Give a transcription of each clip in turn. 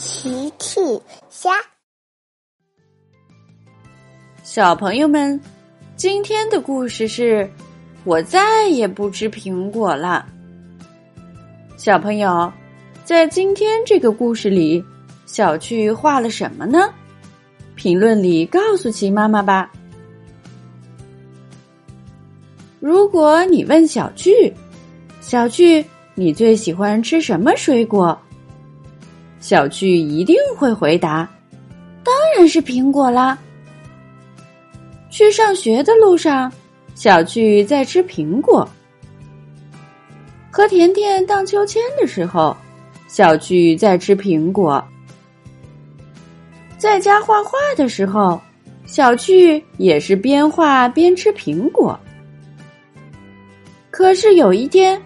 奇趣虾，小朋友们，今天的故事是我再也不吃苹果了。小朋友，在今天这个故事里，小趣画了什么呢？评论里告诉奇妈妈吧。如果你问小趣，小趣，你最喜欢吃什么水果？小趣一定会回答：“当然是苹果啦！”去上学的路上，小趣在吃苹果；和甜甜荡秋千的时候，小趣在吃苹果；在家画画的时候，小趣也是边画边吃苹果。可是有一天，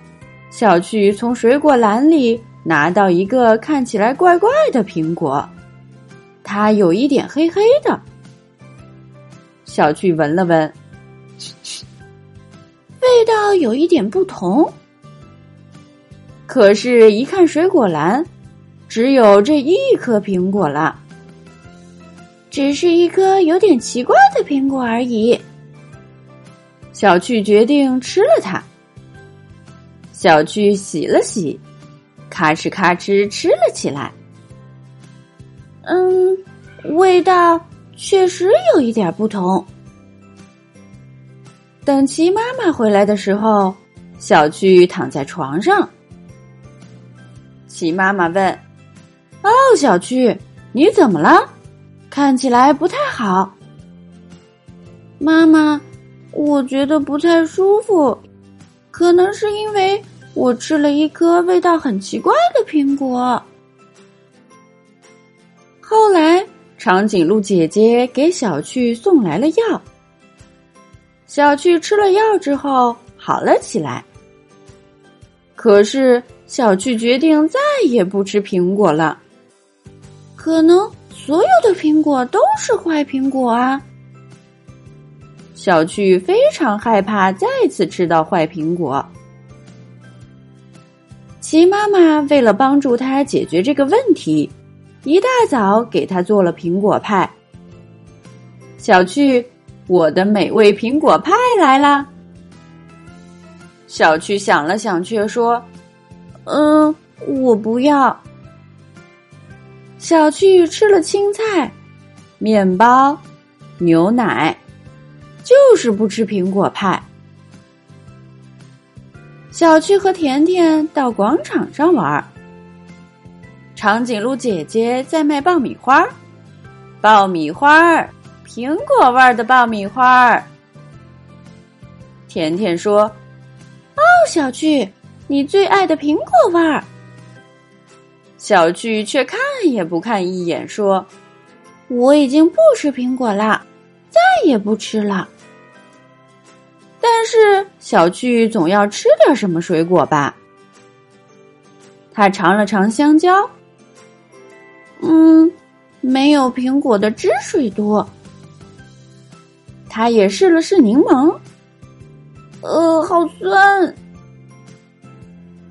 小趣从水果篮里。拿到一个看起来怪怪的苹果，它有一点黑黑的。小趣闻了闻，味道有一点不同。可是，一看水果篮，只有这一颗苹果了，只是一颗有点奇怪的苹果而已。小趣决定吃了它。小趣洗了洗。咔哧咔哧吃了起来，嗯，味道确实有一点不同。等齐妈妈回来的时候，小趣躺在床上。齐妈妈问：“哦，小趣，你怎么了？看起来不太好。”妈妈，我觉得不太舒服，可能是因为。我吃了一颗味道很奇怪的苹果。后来，长颈鹿姐姐给小趣送来了药。小趣吃了药之后好了起来。可是，小趣决定再也不吃苹果了。可能所有的苹果都是坏苹果啊！小趣非常害怕再次吃到坏苹果。鸡妈妈为了帮助他解决这个问题，一大早给他做了苹果派。小趣，我的美味苹果派来啦！小趣想了想，却说：“嗯，我不要。”小趣吃了青菜、面包、牛奶，就是不吃苹果派。小趣和甜甜到广场上玩儿，长颈鹿姐姐在卖爆米花，爆米花儿，苹果味儿的爆米花儿。甜甜说：“哦，小趣，你最爱的苹果味儿。”小趣却看也不看一眼，说：“我已经不吃苹果啦，再也不吃了。”是小趣总要吃点什么水果吧？他尝了尝香蕉，嗯，没有苹果的汁水多。他也试了试柠檬，呃，好酸。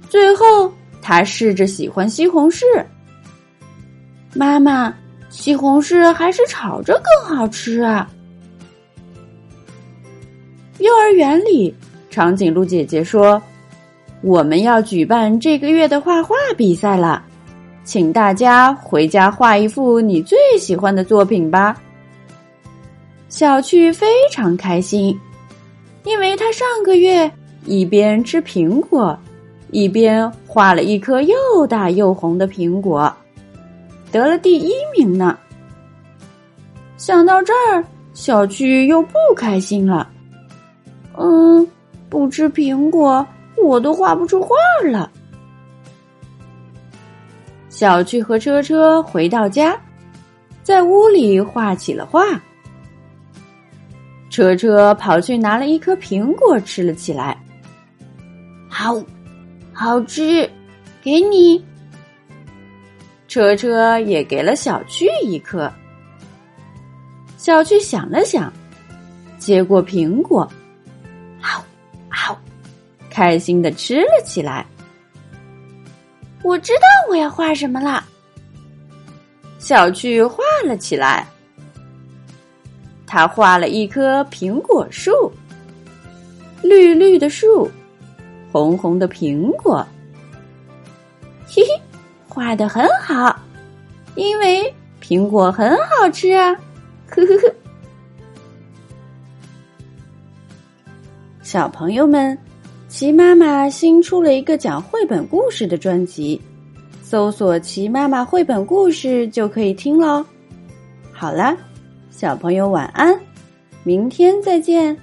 最后，他试着喜欢西红柿。妈妈，西红柿还是炒着更好吃啊。幼儿园里，长颈鹿姐姐说：“我们要举办这个月的画画比赛了，请大家回家画一幅你最喜欢的作品吧。”小趣非常开心，因为他上个月一边吃苹果，一边画了一颗又大又红的苹果，得了第一名呢。想到这儿，小趣又不开心了。嗯，不吃苹果，我都画不出画了。小趣和车车回到家，在屋里画起了画。车车跑去拿了一颗苹果吃了起来，好，好吃，给你。车车也给了小趣一颗。小趣想了想，接过苹果。开心的吃了起来。我知道我要画什么了。小趣画了起来。他画了一棵苹果树，绿绿的树，红红的苹果。嘿嘿，画的很好，因为苹果很好吃啊！呵呵呵。小朋友们，齐妈妈新出了一个讲绘本故事的专辑，搜索“齐妈妈绘本故事”就可以听喽。好了。小朋友晚安，明天再见。